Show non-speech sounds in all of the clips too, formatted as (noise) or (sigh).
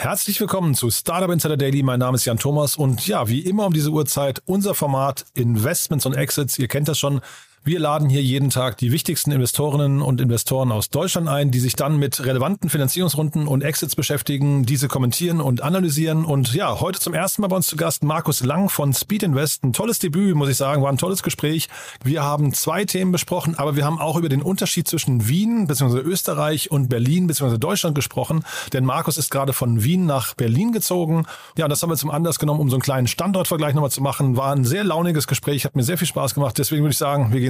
Herzlich willkommen zu Startup Insider Daily. Mein Name ist Jan Thomas und ja, wie immer um diese Uhrzeit unser Format Investments und Exits. Ihr kennt das schon. Wir laden hier jeden Tag die wichtigsten Investorinnen und Investoren aus Deutschland ein, die sich dann mit relevanten Finanzierungsrunden und Exits beschäftigen, diese kommentieren und analysieren. Und ja, heute zum ersten Mal bei uns zu Gast Markus Lang von Speed Invest. Ein tolles Debüt, muss ich sagen, war ein tolles Gespräch. Wir haben zwei Themen besprochen, aber wir haben auch über den Unterschied zwischen Wien bzw. Österreich und Berlin bzw. Deutschland gesprochen. Denn Markus ist gerade von Wien nach Berlin gezogen. Ja, das haben wir zum Anlass genommen, um so einen kleinen Standortvergleich nochmal zu machen. War ein sehr launiges Gespräch, hat mir sehr viel Spaß gemacht. Deswegen würde ich sagen, wir gehen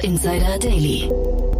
Startup Insider Daily.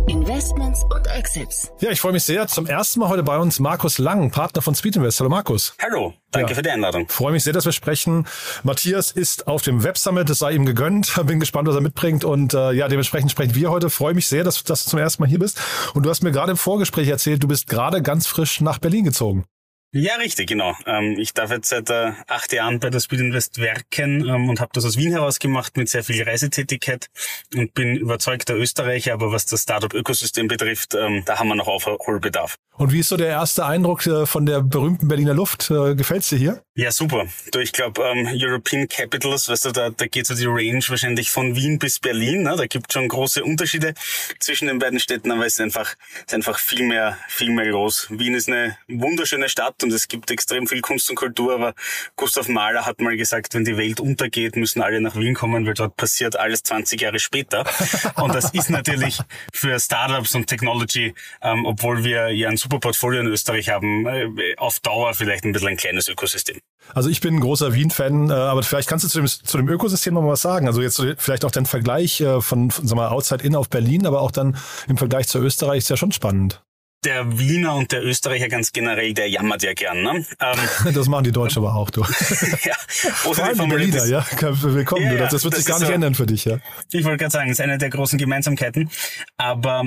Investments und Exits. Ja, ich freue mich sehr. Zum ersten Mal heute bei uns Markus Lang, Partner von Speed Invest. Hallo Markus. Hallo, danke Ja. für die Einladung. Freue mich sehr, dass wir sprechen. Matthias ist auf dem Web Summit, es sei ihm gegönnt. (laughs) Bin gespannt, was er mitbringt. Und äh, ja, dementsprechend sprechen wir heute. Freue mich sehr, dass, dass du zum ersten Mal hier bist. Und du hast mir gerade im Vorgespräch erzählt, du bist gerade ganz frisch nach Berlin gezogen. Ja, richtig, genau. Ähm, ich darf jetzt seit äh, acht Jahren bei der Speed Invest werken ähm, und habe das aus Wien heraus gemacht mit sehr viel Reisetätigkeit und bin überzeugter Österreicher, aber was das Startup-Ökosystem betrifft, ähm, da haben wir noch Aufholbedarf. Und wie ist so der erste Eindruck äh, von der berühmten Berliner Luft? Äh, Gefällt's dir hier? Ja, super. Du, ich glaube, European Capitals, weißt du, da, da geht so die Range wahrscheinlich von Wien bis Berlin. Ne? Da gibt schon große Unterschiede zwischen den beiden Städten, aber es ist einfach, ist einfach viel mehr, viel mehr los. Wien ist eine wunderschöne Stadt und es gibt extrem viel Kunst und Kultur, aber Gustav Mahler hat mal gesagt, wenn die Welt untergeht, müssen alle nach Wien kommen, weil dort passiert alles 20 Jahre später. (laughs) Und das ist natürlich für Startups und Technology, ähm, obwohl wir ja ein super Portfolio in Österreich haben, äh, auf Dauer vielleicht ein bisschen ein kleines Ökosystem. Also ich bin ein großer Wien-Fan, äh, aber vielleicht kannst du zu dem, zu dem Ökosystem noch mal was sagen. Also jetzt vielleicht auch den Vergleich äh, von, von sagen wir, mal, Outside In auf Berlin, aber auch dann im Vergleich zu Österreich ist ja schon spannend. Der Wiener und der Österreicher ganz generell, der jammert ja gern. Ne? Ähm, (laughs) Das machen die Deutschen aber auch, du. (laughs) ja, Vor allem die Berliner, ja. Willkommen, Ja, du. Das, das wird das sich gar nicht so. ändern für dich, ja. Ich wollte gerade sagen, es ist eine der großen Gemeinsamkeiten. Aber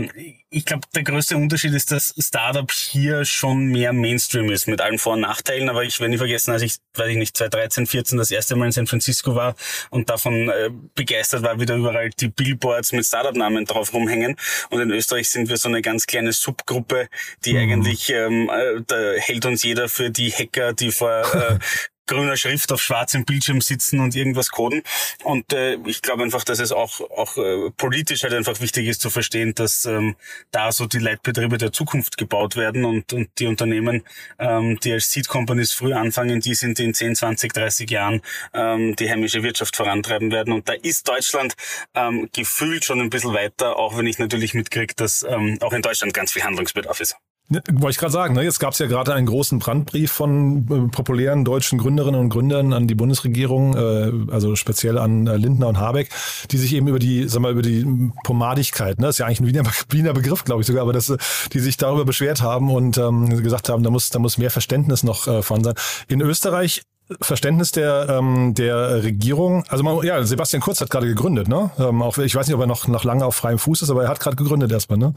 ich glaube, der größte Unterschied ist, dass Startup hier schon mehr Mainstream ist, mit allen Vor- und Nachteilen. Aber ich werde nie vergessen, als ich, weiß ich nicht, 2013, 14 das erste Mal in San Francisco war und davon äh, begeistert war, wie da überall die Billboards mit Startup-Namen drauf rumhängen. Und in Österreich sind wir so eine ganz kleine Subgruppe, die eigentlich, ähm, äh, da hält uns jeder für die Hacker, die vor äh, (laughs) grüner Schrift auf schwarzem Bildschirm sitzen und irgendwas coden. Und äh, ich glaube einfach, dass es auch, auch äh, politisch halt einfach wichtig ist zu verstehen, dass ähm, da so die Leitbetriebe der Zukunft gebaut werden und, und die Unternehmen, ähm, die als Seed Companies früh anfangen, die sind in 10, 20, 30 Jahren ähm, die heimische Wirtschaft vorantreiben werden. Und da ist Deutschland ähm, gefühlt schon ein bisschen weiter, auch wenn ich natürlich mitkriege, dass ähm, auch in Deutschland ganz viel Handlungsbedarf ist. Ne, Wollte ich gerade sagen, ne? jetzt gab es ja gerade einen großen Brandbrief von äh, populären deutschen Gründerinnen und Gründern an die Bundesregierung, äh, also speziell an äh, Lindner und Habeck, die sich eben über die, sag mal, über die Pomadigkeit, ne? das ist ja eigentlich ein Wiener, Wiener Begriff, glaube ich sogar, aber dass, äh, die sich darüber beschwert haben und ähm, gesagt haben, da muss, da muss mehr Verständnis noch äh, vorhanden sein. In Österreich Verständnis der ähm, der Regierung. Also man, ja, Sebastian Kurz hat gerade gegründet, ne? Ähm, auch ich weiß nicht, ob er noch noch lange auf freiem Fuß ist, aber er hat gerade gegründet erstmal, ne?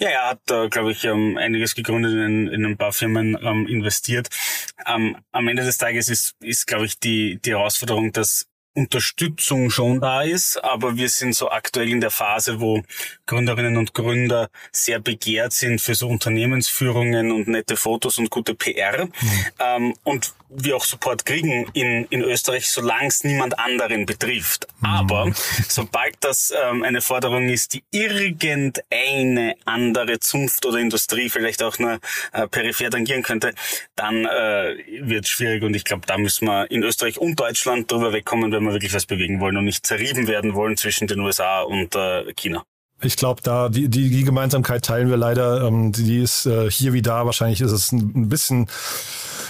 Ja, er hat, äh, glaube ich, ähm, einiges gegründet, in, in ein paar Firmen ähm, investiert. Ähm, am Ende des Tages ist, ist glaube ich, die, die Herausforderung, dass Unterstützung schon da ist, aber wir sind so aktuell in der Phase, wo Gründerinnen und Gründer sehr begehrt sind für so Unternehmensführungen und nette Fotos und gute PR. Mhm. Ähm, und wir auch Support kriegen in, in Österreich, solange es niemand anderen betrifft. Mhm. Aber sobald das ähm, eine Forderung ist, die irgendeine andere Zunft oder Industrie vielleicht auch nur äh, peripher tangieren könnte, dann äh, wird es schwierig und ich glaube, da müssen wir in Österreich und Deutschland drüber wegkommen, wenn wir wirklich was bewegen wollen und nicht zerrieben werden wollen zwischen den USA und äh, China. Ich glaube, da die, die, die Gemeinsamkeit teilen wir leider. Ähm, die ist äh, hier wie da. Wahrscheinlich ist es ein bisschen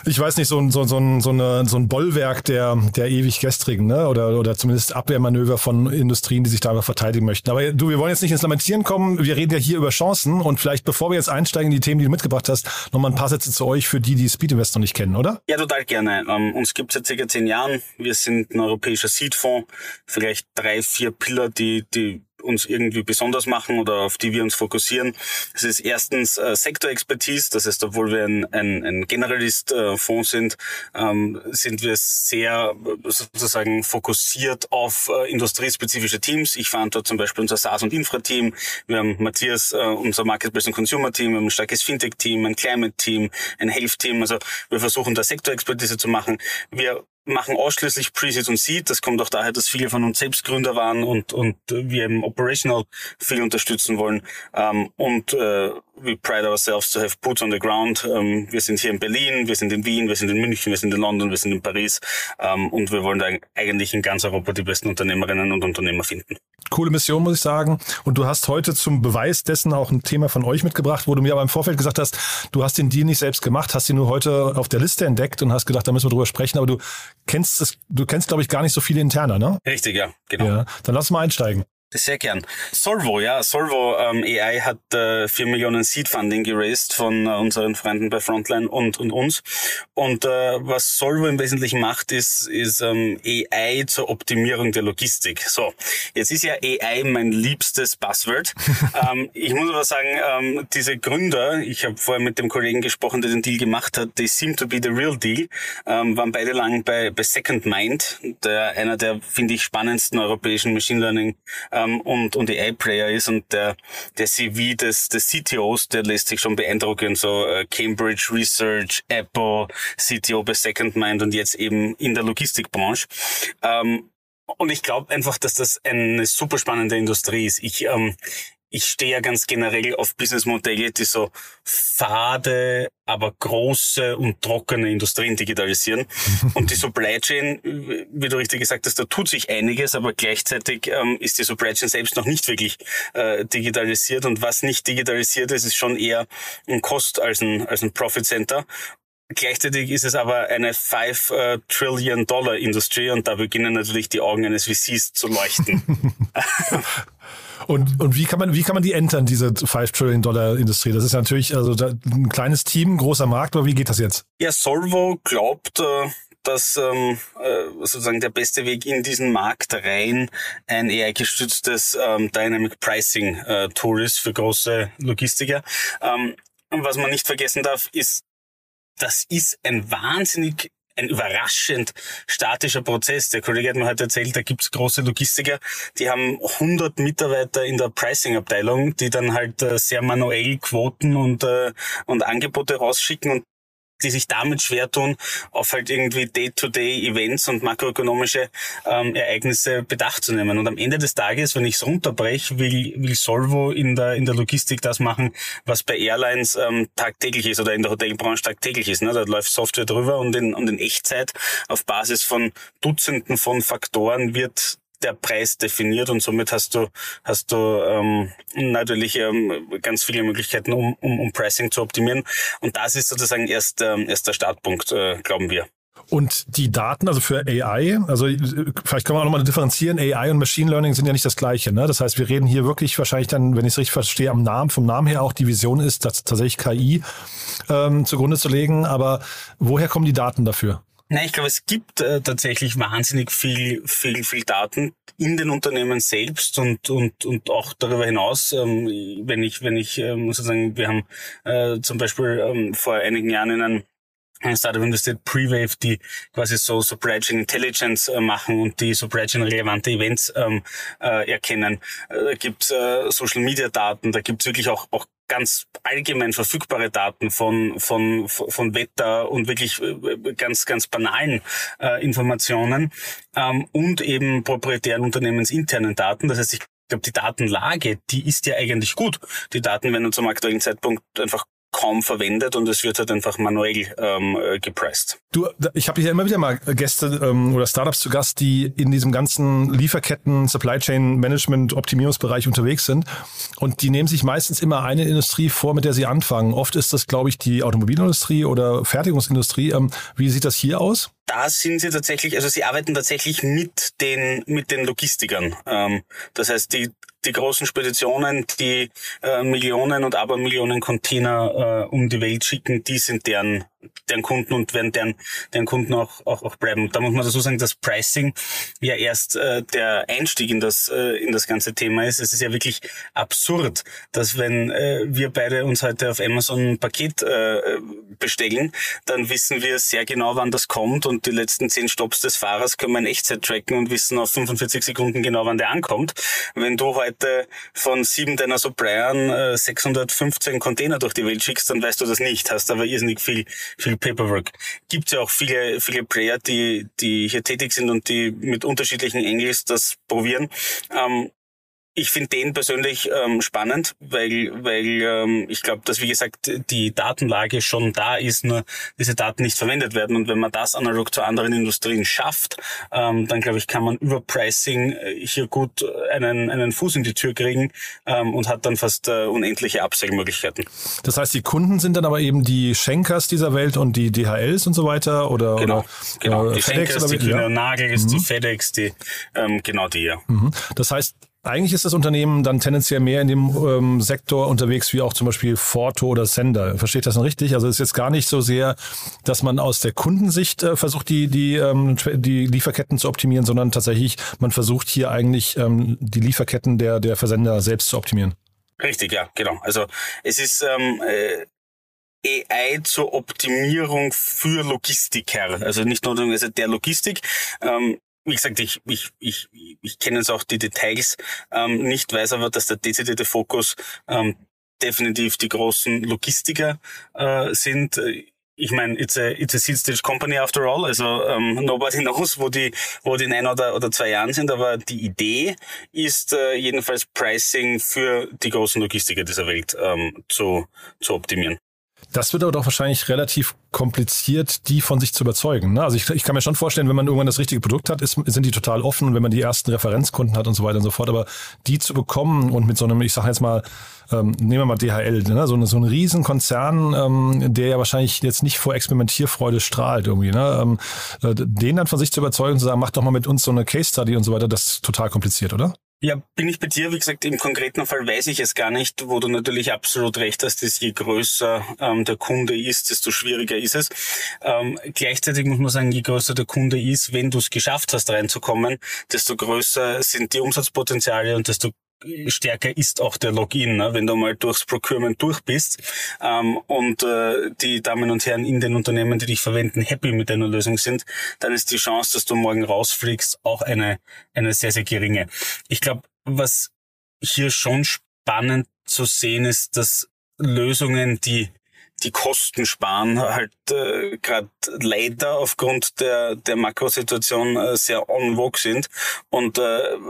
ich weiß nicht, so ein, so, so, ein, so, eine, so ein Bollwerk der, der ewig gestrigen, ne? Oder, oder zumindest Abwehrmanöver von Industrien, die sich da verteidigen möchten. Aber du, wir wollen jetzt nicht ins Lamentieren kommen. Wir reden ja hier über Chancen und vielleicht, bevor wir jetzt einsteigen in die Themen, die du mitgebracht hast, nochmal ein paar Sätze zu euch für die, die Speed Invest noch nicht kennen, oder? Ja, total gerne. Ähm, uns gibt es seit circa zehn Jahren. Wir sind ein europäischer Seedfonds. Vielleicht drei, vier Pillar, die, die uns irgendwie besonders machen oder auf die wir uns fokussieren. Es ist erstens äh, Sektorexpertise, das heißt, obwohl wir ein, ein, ein Generalist-Fonds äh, sind, ähm, sind wir sehr sozusagen fokussiert auf äh, industriespezifische Teams. Ich verantworte zum Beispiel unser SaaS- und Infra-Team. Wir haben Matthias, äh, unser Marketplace- und Consumer-Team, wir haben ein starkes Fintech-Team, ein Climate-Team, ein Health-Team. Also wir versuchen da Sektorexpertise zu machen. Wir machen ausschließlich Pre-Seed und Seed. Das kommt auch daher, dass viele von uns selbst Gründer waren und, und wir im Operational viel unterstützen wollen. Ähm, und äh, we pride ourselves to have boots on the ground. Ähm, wir sind hier in Berlin, wir sind in Wien, wir sind in München, wir sind in London, wir sind in Paris. Ähm, und wir wollen da eigentlich in ganz Europa die besten Unternehmerinnen und Unternehmer finden. Coole Mission, muss ich sagen. Und du hast heute zum Beweis dessen auch ein Thema von euch mitgebracht, wo du mir aber im Vorfeld gesagt hast, du hast den Deal nicht selbst gemacht, hast ihn nur heute auf der Liste entdeckt und hast gedacht, da müssen wir drüber sprechen, aber du kennst es, du kennst, glaube ich, gar nicht so viele interner, ne? Richtig, ja, genau. Ja, dann lass mal einsteigen. Sehr gern. Solvo, ja, Solvo ähm, AI hat äh, 4 Millionen Seed Funding geraced von äh, unseren Freunden bei Frontline und, und uns. Und äh, was Solvo im Wesentlichen macht, ist, ist ähm, AI zur Optimierung der Logistik. So, jetzt ist ja AI mein liebstes Buzzword. ähm, (laughs) ich muss aber sagen, ähm, diese Gründer, ich habe vorher mit dem Kollegen gesprochen, der den Deal gemacht hat, they seem to be the real deal, ähm, waren beide lang bei, bei Second Mind, der einer der, finde ich, spannendsten europäischen Machine Learning ähm, und, und AI-Player ist und der, der CV des, des CTOs, der lässt sich schon beeindrucken, so äh, Cambridge Research, Apple, CTO bei Second Mind und jetzt eben in der Logistikbranche. Ähm, und ich glaube einfach, dass das eine super spannende Industrie ist. Ich, ähm, ich stehe ja ganz generell auf Businessmodelle, die so fade, aber große und trockene Industrien digitalisieren. (laughs) und die Supply Chain, wie du richtig gesagt hast, da tut sich einiges, aber gleichzeitig ähm, ist die Supply Chain selbst noch nicht wirklich äh, digitalisiert. Und was nicht digitalisiert ist, ist schon eher ein Cost als ein, als ein Profit Center. Gleichzeitig ist es aber eine 5 äh, Trillion Dollar Industrie und da beginnen natürlich die Augen eines VCs zu leuchten. (laughs) Und, und wie kann man, wie kann man die entern, diese 5 Trillion Dollar Industrie? Das ist natürlich also ein kleines Team, großer Markt, aber wie geht das jetzt? Ja, Solvo glaubt, äh, dass ähm, äh, sozusagen der beste Weg in diesen Markt rein ein AI-gestütztes ähm, Dynamic Pricing äh, Tool ist für große Logistiker. Ähm, und was man nicht vergessen darf, ist, das ist ein wahnsinnig ein überraschend statischer Prozess. Der Kollege hat mir heute erzählt, da gibt's große Logistiker, die haben 100 Mitarbeiter in der Pricing-Abteilung, die dann halt äh, sehr manuell Quoten und, äh, und Angebote rausschicken und die sich damit schwer tun, auf halt irgendwie Day-to-Day-Events und makroökonomische ähm, Ereignisse Bedacht zu nehmen. Und am Ende des Tages, wenn ich es runterbreche, will, will Solvo in der, in der Logistik das machen, was bei Airlines ähm, tagtäglich ist oder in der Hotelbranche tagtäglich ist. Ne? Da läuft Software drüber und in, und in Echtzeit auf Basis von Dutzenden von Faktoren wird der Preis definiert und somit hast du hast du ähm, natürlich ähm, ganz viele Möglichkeiten, um, um, um Pricing zu optimieren. Und das ist sozusagen erst, ähm, erst der Startpunkt, äh, glauben wir. Und die Daten, also für AI, also vielleicht können wir auch nochmal differenzieren, AI und Machine Learning sind ja nicht das gleiche. Ne? Das heißt, wir reden hier wirklich wahrscheinlich dann, wenn ich es richtig verstehe, am Namen, vom Namen her auch die Vision ist, dass tatsächlich KI ähm, zugrunde zu legen. Aber woher kommen die Daten dafür? Nein, ich glaube, es gibt äh, tatsächlich wahnsinnig viel, viel, viel Daten in den Unternehmen selbst und und und auch darüber hinaus. Ähm, wenn ich, wenn ich ähm, sozusagen, wir haben äh, zum Beispiel ähm, vor einigen Jahren in einem ein Startup investiert Prewave, die quasi so Supply Chain Intelligence äh, machen und die Supply Chain relevante Events ähm, äh, erkennen. Äh, da gibt's äh, Social Media Daten, da gibt's wirklich auch, auch ganz allgemein verfügbare Daten von, von, von Wetter und wirklich äh, ganz, ganz banalen äh, Informationen ähm, und eben proprietären unternehmensinternen Daten. Das heißt, ich glaube, die Datenlage, die ist ja eigentlich gut. Die Daten werden zum aktuellen Zeitpunkt einfach kaum verwendet und es wird halt einfach manuell ähm, äh, gepresst. Du, ich habe hier immer wieder mal Gäste ähm, oder Startups zu Gast, die in diesem ganzen Lieferketten, Supply Chain Management, Optimierungsbereich unterwegs sind und die nehmen sich meistens immer eine Industrie vor, mit der sie anfangen. Oft ist das, glaube ich, die Automobilindustrie oder Fertigungsindustrie. Ähm, wie sieht das hier aus? da sind sie tatsächlich, also sie arbeiten tatsächlich mit den mit den Logistikern. Ähm, das heißt, die die großen Speditionen, die äh, Millionen und Abermillionen Container äh, um die Welt schicken, die sind deren deren Kunden und werden deren, deren Kunden auch, auch, auch bleiben. Da muss man dazu sagen, dass Pricing ja erst äh, der Einstieg in das, äh, in das ganze Thema ist. Es ist ja wirklich absurd, dass wenn äh, wir beide uns heute auf Amazon ein Paket äh, bestellen, dann wissen wir sehr genau, wann das kommt und die letzten zehn Stops des Fahrers können wir in Echtzeit tracken und wissen auf 45 Sekunden genau, wann der ankommt. Wenn du heute von sieben deiner Suppliern äh, 615 Container durch die Welt schickst, dann weißt du das nicht, hast aber irrsinnig viel viel Paperwork. Gibt ja auch viele, viele Player, die, die hier tätig sind und die mit unterschiedlichen Angles das probieren. Ähm, ich finde den persönlich ähm, spannend, weil, weil ähm, ich glaube, dass wie gesagt die Datenlage schon da ist, nur diese Daten nicht verwendet werden. Und wenn man das analog zu anderen Industrien schafft, ähm, dann glaube ich, kann man über Pricing äh, hier gut einen, einen Fuß in die Tür kriegen ähm, und hat dann fast äh, unendliche Upsell-Möglichkeiten. Das heißt, die Kunden sind dann aber eben die Schenkers dieser Welt und die DHLs und so weiter oder genau, oder, genau. Äh, die FedEx Schenkers, die Kühne ja. Nagels, mhm. die FedEx, die ähm, genau die ja. Mhm. Das heißt, eigentlich ist das Unternehmen dann tendenziell mehr in dem ähm, Sektor unterwegs wie auch zum Beispiel Forto oder Sender. Versteht das noch richtig? Also es ist jetzt gar nicht so sehr, dass man aus der Kundensicht äh, versucht, die, die, ähm, die Lieferketten zu optimieren, sondern tatsächlich, man versucht hier eigentlich ähm, die Lieferketten der, der Versender selbst zu optimieren. Richtig, ja, genau. Also es ist ähm, äh, AI zur Optimierung für Logistiker, also nicht nur der Logistik. Ähm, wie gesagt, ich, ich, ich, ich kenne jetzt auch die Details ähm, nicht, weiß aber, dass der dezidierte Fokus ähm, definitiv die großen Logistiker äh, sind. Ich meine, it's a, it's a seed stage company after all, also ähm, nobody (laughs) knows, wo die, wo die in ein oder, oder zwei Jahren sind, aber die Idee ist äh, jedenfalls Pricing für die großen Logistiker dieser Welt ähm, zu, zu optimieren. Das wird aber doch wahrscheinlich relativ kompliziert, die von sich zu überzeugen. Ne? Also ich, ich kann mir schon vorstellen, wenn man irgendwann das richtige Produkt hat, ist, sind die total offen und wenn man die ersten Referenzkunden hat und so weiter und so fort. Aber die zu bekommen und mit so einem, ich sage jetzt mal, ähm, nehmen wir mal DHL, ne? so, so ein Riesenkonzern, ähm, der ja wahrscheinlich jetzt nicht vor Experimentierfreude strahlt irgendwie. Ne? Ähm, äh, den dann von sich zu überzeugen, zu sagen, mach doch mal mit uns so eine Case Study und so weiter, das ist total kompliziert, oder? Ja, bin ich bei dir. Wie gesagt, im konkreten Fall weiß ich es gar nicht, wo du natürlich absolut recht hast, dass je größer ähm, der Kunde ist, desto schwieriger ist es. Ähm, gleichzeitig muss man sagen, je größer der Kunde ist, wenn du es geschafft hast, reinzukommen, desto größer sind die Umsatzpotenziale und desto stärker ist auch der Login, ne? wenn du mal durchs Procurement durch bist ähm, und äh, die Damen und Herren in den Unternehmen, die dich verwenden, happy mit deiner Lösung sind, dann ist die Chance, dass du morgen rausfliegst, auch eine, eine sehr, sehr geringe. Ich glaube, was hier schon spannend zu sehen ist, dass Lösungen, die die Kosten sparen halt äh, gerade leider aufgrund der der Makrosituation äh, sehr on vogue sind. Und äh,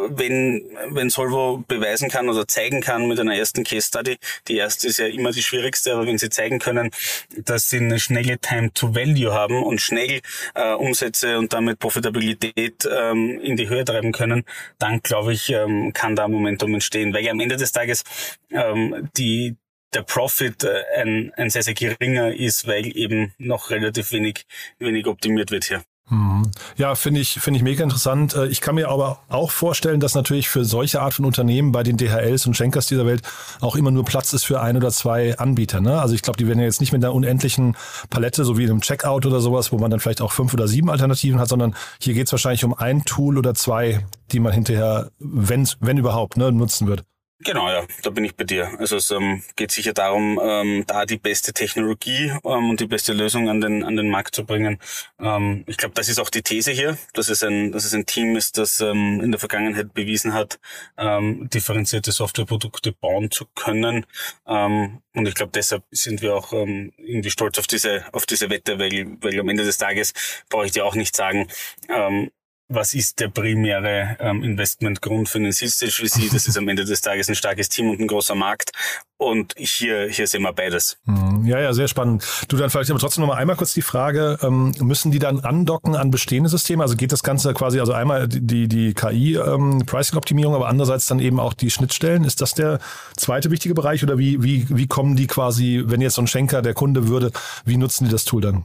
wenn wenn Solvo beweisen kann oder zeigen kann mit einer ersten Case Study die erste ist ja immer die schwierigste aber wenn sie zeigen können dass sie eine schnelle Time to Value haben und schnell äh, Umsätze und damit Profitabilität ähm, in die Höhe treiben können dann glaube ich ähm, kann da Momentum entstehen. Weil ja am Ende des Tages ähm, die der Profit äh, ein, ein sehr, sehr geringer ist, weil eben noch relativ wenig, wenig optimiert wird hier. Mhm. Ja, finde ich, finde ich mega interessant. Äh, ich kann mir aber auch vorstellen, dass natürlich für solche Art von Unternehmen bei den DHLs und Schenkers dieser Welt auch immer nur Platz ist für ein oder zwei Anbieter. Ne? Also ich glaube, die werden ja jetzt nicht mit einer unendlichen Palette, so wie in einem Checkout oder sowas, wo man dann vielleicht auch fünf oder sieben Alternativen hat, sondern hier geht es wahrscheinlich um ein Tool oder zwei, die man hinterher, wenn, wenn überhaupt, ne, nutzen wird. Genau, ja, da bin ich bei dir. Also es ähm, geht sicher darum, ähm, da die beste Technologie ähm, und die beste Lösung an den an den Markt zu bringen. Ähm, ich glaube, das ist auch die These hier, dass es ein dass es ein Team ist, das ähm, in der Vergangenheit bewiesen hat, ähm, differenzierte Softwareprodukte bauen zu können. Ähm, und ich glaube, deshalb sind wir auch ähm, irgendwie stolz auf diese auf diese Wette, weil weil am Ende des Tages brauche ich dir auch nicht sagen, ähm, was ist der primäre ähm, Investmentgrund für einen Seed-Stage VC? Das ist am Ende des Tages ein starkes Team und ein großer Markt. Und hier, hier sehen wir beides. Mhm. Ja, ja, sehr spannend. Du, dann vielleicht aber trotzdem noch mal einmal kurz die Frage, ähm, müssen die dann andocken an bestehende Systeme? Also geht das Ganze quasi, also einmal die, die KI-Pricing-Optimierung, ähm, aber andererseits dann eben auch die Schnittstellen. Ist das der zweite wichtige Bereich oder wie, wie, wie kommen die quasi, wenn jetzt so ein Schenker der Kunde würde, wie nutzen die das Tool dann?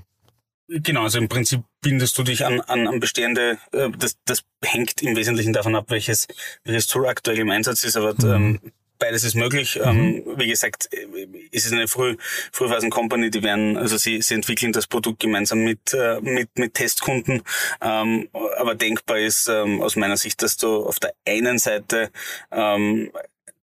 Genau, also im Prinzip bindest du dich an, an, an bestehende, äh, das, das hängt im Wesentlichen davon ab, welches, welches Tool aktuell im Einsatz ist, aber mhm. ähm, beides ist möglich. Mhm. Ähm, wie gesagt, es ist eine Früh, Frühphasen-Company, die werden, also sie, sie entwickeln das Produkt gemeinsam mit, äh, mit, mit Testkunden. Ähm, aber denkbar ist ähm, aus meiner Sicht, dass du auf der einen Seite ähm,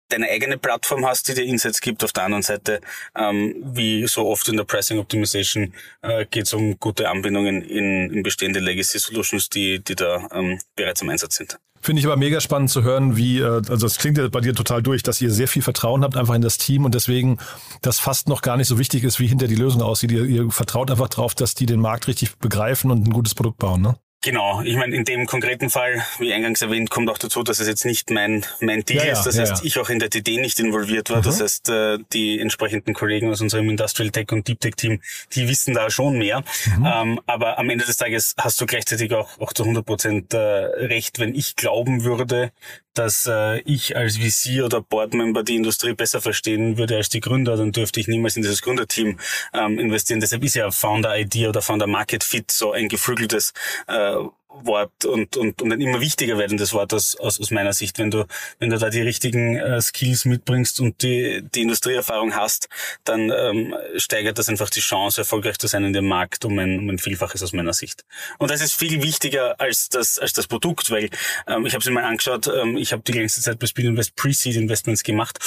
deine eigene Plattform hast, die dir Insights gibt. Auf der anderen Seite, ähm, wie so oft in der Pricing Optimization, äh, geht es um gute Anbindungen in, in bestehende Legacy Solutions, die, die da ähm, bereits im Einsatz sind. Finde ich aber mega spannend zu hören, wie, äh, also es klingt ja bei dir total durch, dass ihr sehr viel Vertrauen habt einfach in das Team und deswegen das fast noch gar nicht so wichtig ist, wie hinter die Lösung aussieht. Ihr, ihr vertraut einfach drauf, dass die den Markt richtig begreifen und ein gutes Produkt bauen, ne? Genau, ich meine, in dem konkreten Fall, wie eingangs erwähnt, kommt auch dazu, dass es jetzt nicht mein, mein Deal ja, ist. Das ja, heißt, ja. ich auch in der DD nicht involviert war. Mhm. Das heißt, äh, die entsprechenden Kollegen aus unserem Industrial Tech und Deep Tech Team, die wissen da schon mehr. Mhm. Ähm, aber am Ende des Tages hast du gleichzeitig auch, auch zu 100 Prozent äh, recht, wenn ich glauben würde, dass äh, ich als VC oder Boardmember die Industrie besser verstehen würde als die Gründer, dann dürfte ich niemals in dieses Gründerteam ähm, investieren. Deshalb ist ja Founder ID oder Founder Market Fit so ein geflügeltes äh, Wort und, und, und ein immer wichtiger werdendes Wort aus, aus, aus meiner Sicht. Wenn du, wenn du da die richtigen äh, Skills mitbringst und die, die Industrieerfahrung hast, dann ähm, steigert das einfach die Chance, erfolgreich zu sein in dem Markt um ein, um ein Vielfaches aus meiner Sicht. Und das ist viel wichtiger als das, als das Produkt, weil ähm, ich habe es mir mal angeschaut, ähm, ich habe die längste Zeit bei Speed Invest Pre-Seed Investments gemacht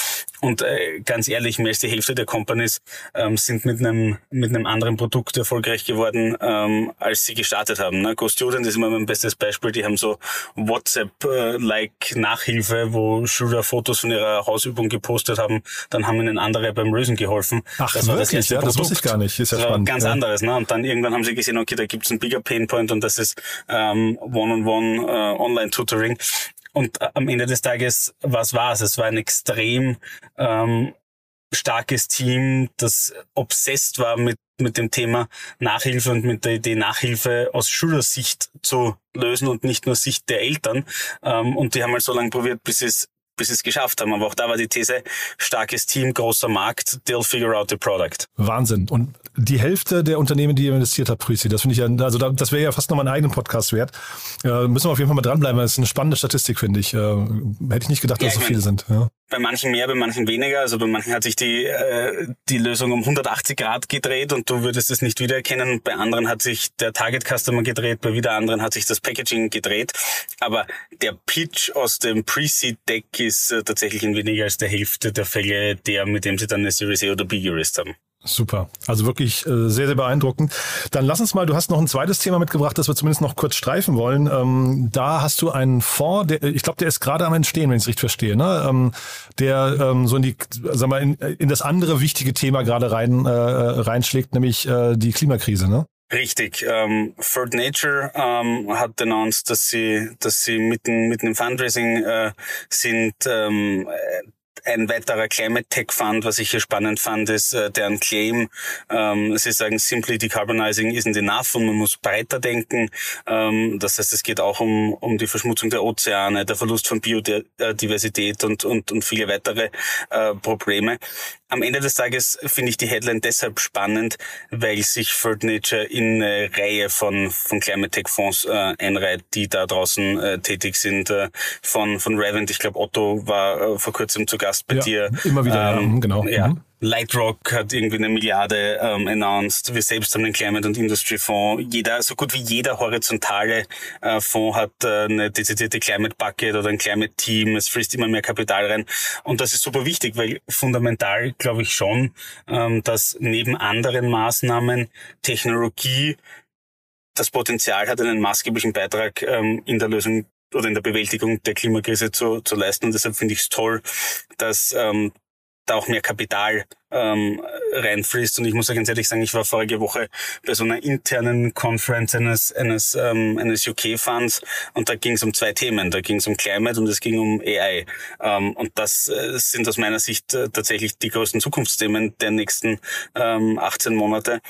und äh, ganz ehrlich, mehr als die Hälfte der Companies ähm, sind mit einem, mit einem anderen Produkt erfolgreich geworden, ähm, als sie gestartet haben. Ne? Go Student ist immer mein bestes Beispiel. Die haben so WhatsApp-like Nachhilfe, wo Schüler Fotos von ihrer Hausübung gepostet haben. Dann haben ihnen andere beim Lösen geholfen. Ach, das wirklich? Das ja, das wusste ich gar nicht. Ist ja das spannend. Ganz ja. anderes. Ne? Und dann irgendwann haben sie gesehen, okay, da gibt's einen bigger Painpoint und das ist ähm, One-on-One äh, Online-Tutoring. Und äh, am Ende des Tages, was war es? Es war ein extrem ähm, starkes Team, das obsessed war mit, mit dem Thema Nachhilfe und mit der Idee, Nachhilfe aus Schülersicht zu lösen und nicht nur Sicht der Eltern. Ähm, und die haben halt so lange probiert, bis es bis sie es geschafft haben. Aber auch da war die These, starkes Team, großer Markt, they'll figure out the product. Wahnsinn. Und die Hälfte der Unternehmen, die ihr investiert habt, Prisi, das finde ich ja, also das wäre ja fast nochmal einen eigenen Podcast wert. Äh, müssen wir auf jeden Fall mal dranbleiben, weil es ist eine spannende Statistik, finde ich. Äh, hätte ich nicht gedacht, dass ja, so viele sind. Ja. Bei manchen mehr, bei manchen weniger. Also bei manchen hat sich die, äh, die Lösung um 180 Grad gedreht und du würdest es nicht wiedererkennen. Bei anderen hat sich der Target Customer gedreht, bei wieder anderen hat sich das Packaging gedreht. Aber der Pitch aus dem Pre-Seed Deck ist äh, tatsächlich in weniger als der Hälfte der Fälle der, mit dem sie dann eine Series A oder B gerist haben. Super. Also wirklich äh, sehr, sehr beeindruckend. Dann lass uns mal, du hast noch ein zweites Thema mitgebracht, das wir zumindest noch kurz streifen wollen. Ähm, da hast du einen Fonds, der, ich glaube, der ist gerade am Entstehen, wenn ich es richtig verstehe, ne? Ähm, der ähm, so in die, sag mal, in, in das andere wichtige Thema gerade rein, äh, reinschlägt, nämlich äh, die Klimakrise, ne? Richtig. Ähm, Third Nature ähm, hat announced, dass sie, dass sie mitten, mitten im Fundraising äh, sind. Ähm, ein weiterer Climate Tech Fund, was ich hier spannend fand, ist äh, deren Claim. Ähm, sie sagen, simply decarbonizing isn't enough und man muss breiter denken. Ähm, das heißt, es geht auch um, um die Verschmutzung der Ozeane, der Verlust von Biodiversität und, und, und viele weitere äh, Probleme. Am Ende des Tages finde ich die Headline deshalb spannend, weil sich Third Nature in eine Reihe von, von Climate Tech Fonds äh, einreiht, die da draußen äh, tätig sind. Äh, von, von Revent, ich glaube Otto war äh, vor kurzem zu Gast bei ja, dir. Immer wieder, ähm, ja, genau. Ja. Mhm Lightrock hat irgendwie eine Milliarde ähm, announced. Wir selbst haben einen Climate- und Industry Fonds. Jeder, so gut wie jeder horizontale äh, Fonds hat äh, eine dezidierte Climate Bucket oder ein Climate Team. Es frisst immer mehr Kapital rein. Und das ist super wichtig, weil fundamental glaube ich schon, ähm, dass neben anderen Maßnahmen Technologie das Potenzial hat, einen maßgeblichen Beitrag ähm, in der Lösung oder in der Bewältigung der Klimakrise zu, zu leisten. Und deshalb finde ich es toll, dass ähm, da auch mehr Kapital ähm, reinfließt. Und ich muss ja ganz ehrlich sagen, ich war vorige Woche bei so einer internen Conference eines, eines, ähm, eines UK-Funds und da ging es um zwei Themen. Da ging es um Climate und es ging um AI. Ähm, und das äh, sind aus meiner Sicht äh, tatsächlich die größten Zukunftsthemen der nächsten ähm, 18 Monate.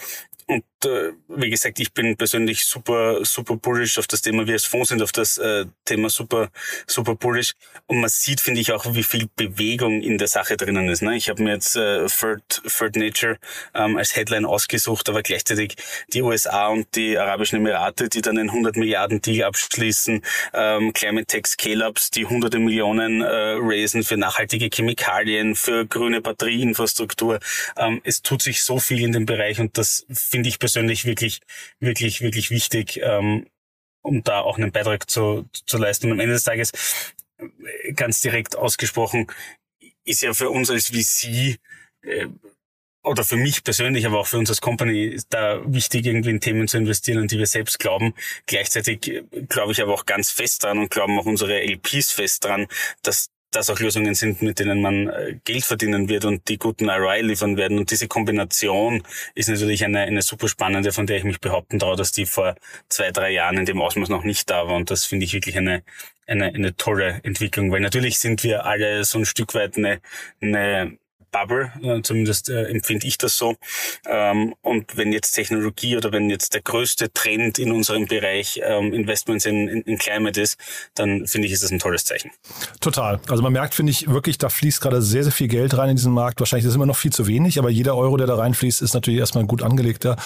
Und wie gesagt, ich bin persönlich super, super bullish auf das Thema. Wir als Fonds sind auf das äh, Thema super, super bullish. Und man sieht, finde ich, auch, wie viel Bewegung in der Sache drinnen ist. Ne? Ich habe mir jetzt äh, Third, Third Nature ähm, als Headline ausgesucht, aber gleichzeitig die USA und die Arabischen Emirate, die dann einen 100 Milliarden Deal abschließen, ähm, Climate Tech Scale-Ups, die hunderte Millionen äh, raisen für nachhaltige Chemikalien, für grüne Batterieinfrastruktur. Ähm, es tut sich so viel in dem Bereich und das finde ich persönlich wirklich, wirklich, wirklich wichtig, ähm, um da auch einen Beitrag zu, zu leisten. Und am Ende des Tages, äh, ganz direkt ausgesprochen, ist ja für uns als VC äh, oder für mich persönlich, aber auch für uns als Company ist da wichtig, irgendwie in Themen zu investieren, an die wir selbst glauben. Gleichzeitig äh, glaube ich aber auch ganz fest dran und glauben auch unsere LPs fest dran, dass das auch Lösungen sind, mit denen man äh, Geld verdienen wird und die guten ROI liefern werden. Und diese Kombination ist natürlich eine, eine super spannende, von der ich mich behaupten traue, dass die vor zwei, drei Jahren in dem Ausmaß noch nicht da war. Und das finde ich wirklich eine, eine, eine tolle Entwicklung, weil natürlich sind wir alle so ein Stück weit eine, eine Bubble, äh, zumindest äh, empfinde ich das so. Ähm, und wenn jetzt Technologie oder wenn jetzt der größte Trend in unserem Bereich ähm, Investments in, in, in Climate ist, dann finde ich, ist das ein tolles Zeichen. Total. Also man merkt, finde ich, wirklich, da fließt gerade sehr, sehr viel Geld rein in diesen Markt. Wahrscheinlich ist es immer noch viel zu wenig, aber jeder Euro, der da reinfließt, ist natürlich erstmal ein gut angelegter.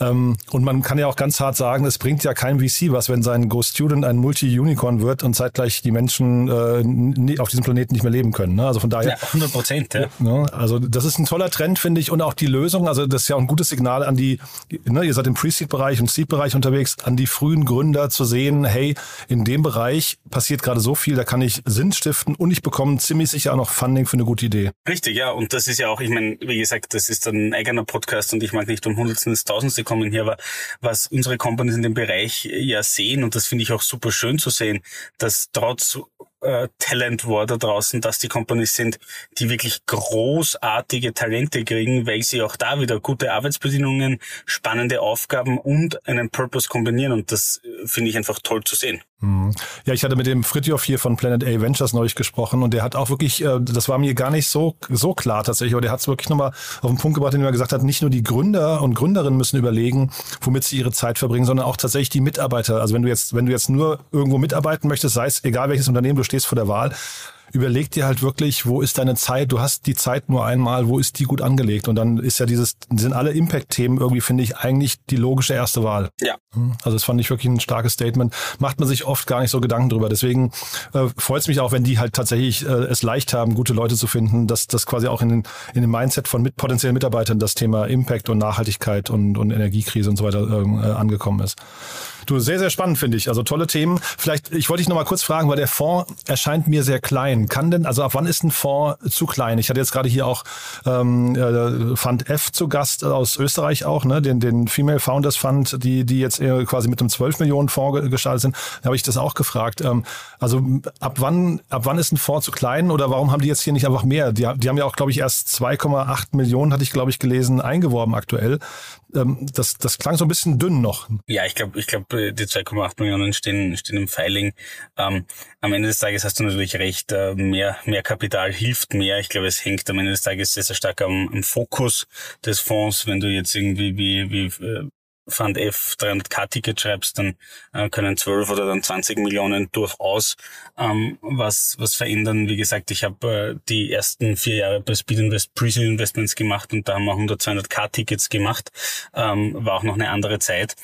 Ähm, und man kann ja auch ganz hart sagen, es bringt ja kein VC was, wenn sein Go-Student ein Multi-Unicorn wird und zeitgleich die Menschen äh, auf diesem Planeten nicht mehr leben können. Ne? Also von daher. Ja, 100 Prozent, ja. Ne? Also das ist ein toller Trend, finde ich, und auch die Lösung. Also das ist ja auch ein gutes Signal an die, ne, ihr seid im Pre-Seed-Bereich und Seed-Bereich unterwegs, an die frühen Gründer zu sehen, hey, in dem Bereich passiert gerade so viel, da kann ich Sinn stiften und ich bekomme ziemlich sicher auch noch Funding für eine gute Idee. Richtig, ja. Und das ist ja auch, ich meine, wie gesagt, das ist ein eigener Podcast und ich mag nicht um Hundertsten des Tausendste kommen hier, aber was unsere Companies in dem Bereich ja sehen, und das finde ich auch super schön zu sehen, dass trotz Talent war da draußen, dass die Companies sind, die wirklich großartige Talente kriegen, weil sie auch da wieder gute Arbeitsbedingungen, spannende Aufgaben und einen Purpose kombinieren. Und das äh, finde ich einfach toll zu sehen. Mhm. Ja, ich hatte mit dem Fritjof hier von Planet A Ventures neulich gesprochen und der hat auch wirklich, äh, das war mir gar nicht so, so klar tatsächlich, aber der hat es wirklich nochmal auf den Punkt gebracht, indem er gesagt hat, nicht nur die Gründer und Gründerinnen müssen überlegen, womit sie ihre Zeit verbringen, sondern auch tatsächlich die Mitarbeiter. Also wenn du jetzt, wenn du jetzt nur irgendwo mitarbeiten möchtest, sei es egal welches Unternehmen du stehst vor der Wahl, überleg dir halt wirklich, wo ist deine Zeit? Du hast die Zeit nur einmal, wo ist die gut angelegt? Und dann ist ja dieses, sind alle Impact-Themen irgendwie, finde ich, eigentlich die logische erste Wahl. Ja. Hm? Also das fand ich wirklich ein starkes Statement. Macht man sich oft gar nicht so Gedanken drüber. Deswegen äh, freut es mich auch, wenn die halt tatsächlich äh, es leicht haben, gute Leute zu finden, dass das quasi auch in, den, in dem Mindset von mit potenziellen Mitarbeitern das Thema Impact und Nachhaltigkeit und, und Energiekrise und so weiter äh, angekommen ist. Du, sehr, sehr spannend, finde ich. Also tolle Themen. Vielleicht, ich wollte dich noch mal kurz fragen, weil der Fonds erscheint mir sehr klein. Kann denn, also ab wann ist ein Fonds zu klein? Ich hatte jetzt gerade hier auch ähm, äh, Fund F zu Gast aus Österreich auch, ne? den, den Female Founders Fund, die, die jetzt quasi mit einem 12 Millionen Fonds gestartet sind. Da habe ich das auch gefragt. Ähm, also ab wann, ab wann ist ein Fonds zu klein oder warum haben die jetzt hier nicht einfach mehr? Die, die haben ja auch, glaube ich, erst 2,8 Millionen, hatte ich, glaube ich, gelesen, eingeworben aktuell. Ähm, das, das klang so ein bisschen dünn noch. Ja, ich glaube, ich glaube, die 2,8 Millionen stehen, stehen im Filing. Ähm, am Ende des Tages hast du natürlich recht, äh, mehr, mehr Kapital hilft mehr. Ich glaube, es hängt am Ende des Tages sehr, sehr stark am, am Fokus des Fonds. Wenn du jetzt irgendwie wie, wie äh, Fund F 300k-Ticket schreibst, dann äh, können 12 oder dann 20 Millionen durchaus ähm, was, was verändern. Wie gesagt, ich habe äh, die ersten vier Jahre bei Speed Invest Pre-Seed Investments gemacht und da haben wir 100, 200k-Tickets gemacht. Ähm, war auch noch eine andere Zeit.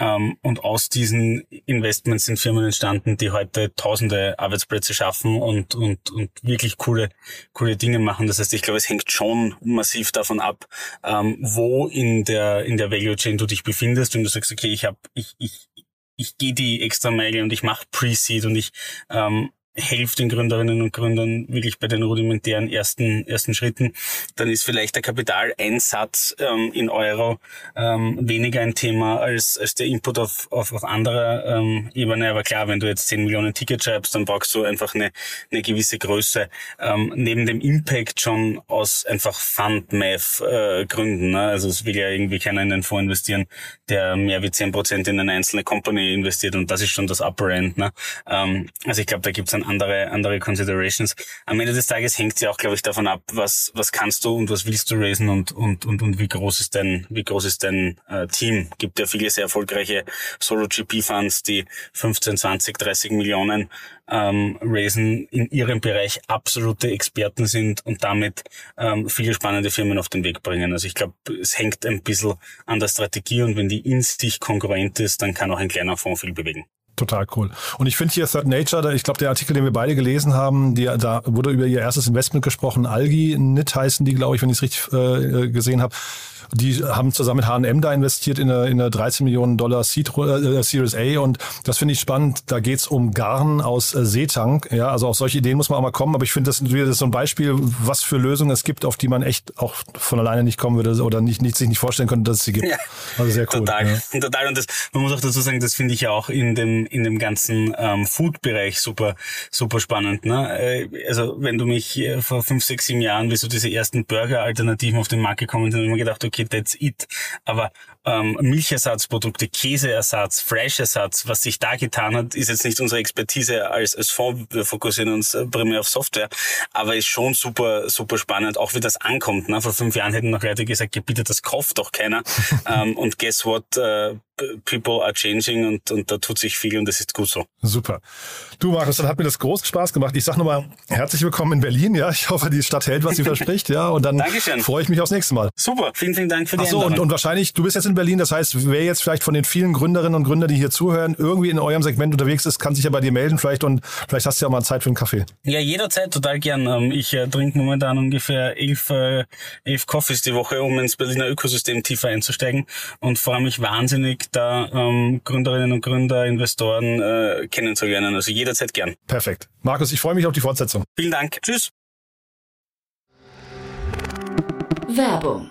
Ähm, und aus diesen Investments sind Firmen entstanden, die heute tausende Arbeitsplätze schaffen und, und, und wirklich coole, coole Dinge machen. Das heißt, ich glaube, es hängt schon massiv davon ab, ähm, wo in der, in der Value Chain du dich befindest. Wenn du sagst, okay, ich habe, ich, ich, ich gehe die extra Meile und ich mache Pre-Seed und ich ähm, helfe den Gründerinnen und Gründern wirklich bei den rudimentären ersten, ersten Schritten, dann ist vielleicht der Kapitaleinsatz ähm, in Euro ähm, weniger ein Thema als, als der Input auf, auf, auf anderer ähm, Ebene. Aber klar, wenn du jetzt 10 Millionen Tickets schreibst, dann brauchst du einfach eine, eine gewisse Größe. Ähm, neben dem Impact schon aus einfach Fund-Math-Gründen. Äh, ne? Also es will ja irgendwie keiner in den Fonds investieren, der mehr wie 10% in eine einzelne Company investiert und das ist schon das Upper End. Ne? Ähm, also ich glaube, da gibt es ein andere, andere Considerations. Am Ende des Tages hängt ja auch, glaube ich, davon ab, was, was kannst du und was willst du raisen und, und, und, und wie groß ist dein, wie groß ist dein äh, Team? Gibt ja viele sehr erfolgreiche Solo-GP-Funds, die 15, 20, 30 Millionen ähm, raisen, in ihrem Bereich absolute Experten sind und damit ähm, viele spannende Firmen auf den Weg bringen. Also ich glaube, es hängt ein bisschen an der Strategie und wenn die in sich konkurrent ist, dann kann auch ein kleiner Fonds viel bewegen total cool. Und ich finde hier Third Nature, ich glaube, der Artikel, den wir beide gelesen haben, die, da wurde über ihr erstes Investment gesprochen. Algi, Nit heißen die, glaube ich, wenn ich es richtig äh, gesehen habe. Die haben zusammen mit H&M da investiert in eine, in eine 13 Millionen Dollar äh, Series A und das finde ich spannend. Da geht's um Garn aus äh, Seetank. Ja, also auf solche Ideen muss man auch mal kommen. Aber ich finde, das ist wieder so ein Beispiel, was für Lösungen es gibt, auf die man echt auch von alleine nicht kommen würde oder nicht, nicht sich nicht vorstellen könnte, dass es sie gibt. Ja, also sehr cool. Total, ja. total. Und das, man muss auch dazu sagen, das finde ich ja auch in dem in dem ganzen ähm, Food-Bereich super super spannend. Ne? Äh, also wenn du mich vor fünf, sechs, sieben Jahren, wie so diese ersten Burger-Alternativen auf den Markt gekommen sind, habe ich mir gedacht, okay, okay, that's it. Aber ähm, Milchersatzprodukte, Käseersatz, Fleischersatz, was sich da getan hat, ist jetzt nicht unsere Expertise als, als Fonds. Wir fokussieren uns äh, primär auf Software, aber ist schon super, super spannend, auch wie das ankommt. Ne? Vor fünf Jahren hätten noch Leute gesagt, ja, bitte, das kauft doch keiner. (laughs) ähm, und guess what? Äh, people are changing und, und da tut sich viel und das ist gut so. Super. Du, Markus, dann hat mir das großen Spaß gemacht. Ich sag nochmal herzlich willkommen in Berlin. Ja, ich hoffe, die Stadt hält, was sie (laughs) verspricht. Ja, und dann freue ich mich aufs nächste Mal. Super. Vielen, vielen Dank für die Ach so, und, und wahrscheinlich, du bist jetzt in Berlin. Das heißt, wer jetzt vielleicht von den vielen Gründerinnen und Gründern, die hier zuhören, irgendwie in eurem Segment unterwegs ist, kann sich ja bei dir melden vielleicht und vielleicht hast du ja mal Zeit für einen Kaffee. Ja, jederzeit total gern. Ähm, ich äh, trinke momentan ungefähr elf, äh, elf Coffees die Woche, um ins Berliner Ökosystem tiefer einzusteigen und freue mich wahnsinnig, da ähm, Gründerinnen und Gründer, Investoren äh, kennenzulernen. Also jederzeit gern. Perfekt. Markus, ich freue mich auf die Fortsetzung. Vielen Dank. Tschüss. Werbung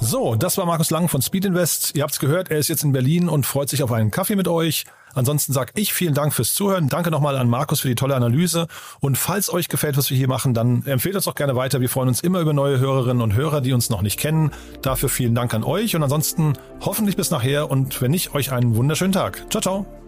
So, das war Markus Lang von Speed Invest. Ihr habt es gehört, er ist jetzt in Berlin und freut sich auf einen Kaffee mit euch. Ansonsten sage ich vielen Dank fürs Zuhören. Danke nochmal an Markus für die tolle Analyse. Und falls euch gefällt, was wir hier machen, dann empfehlt uns doch gerne weiter. Wir freuen uns immer über neue Hörerinnen und Hörer, die uns noch nicht kennen. Dafür vielen Dank an euch und ansonsten hoffentlich bis nachher und wenn nicht, euch einen wunderschönen Tag. Ciao, ciao.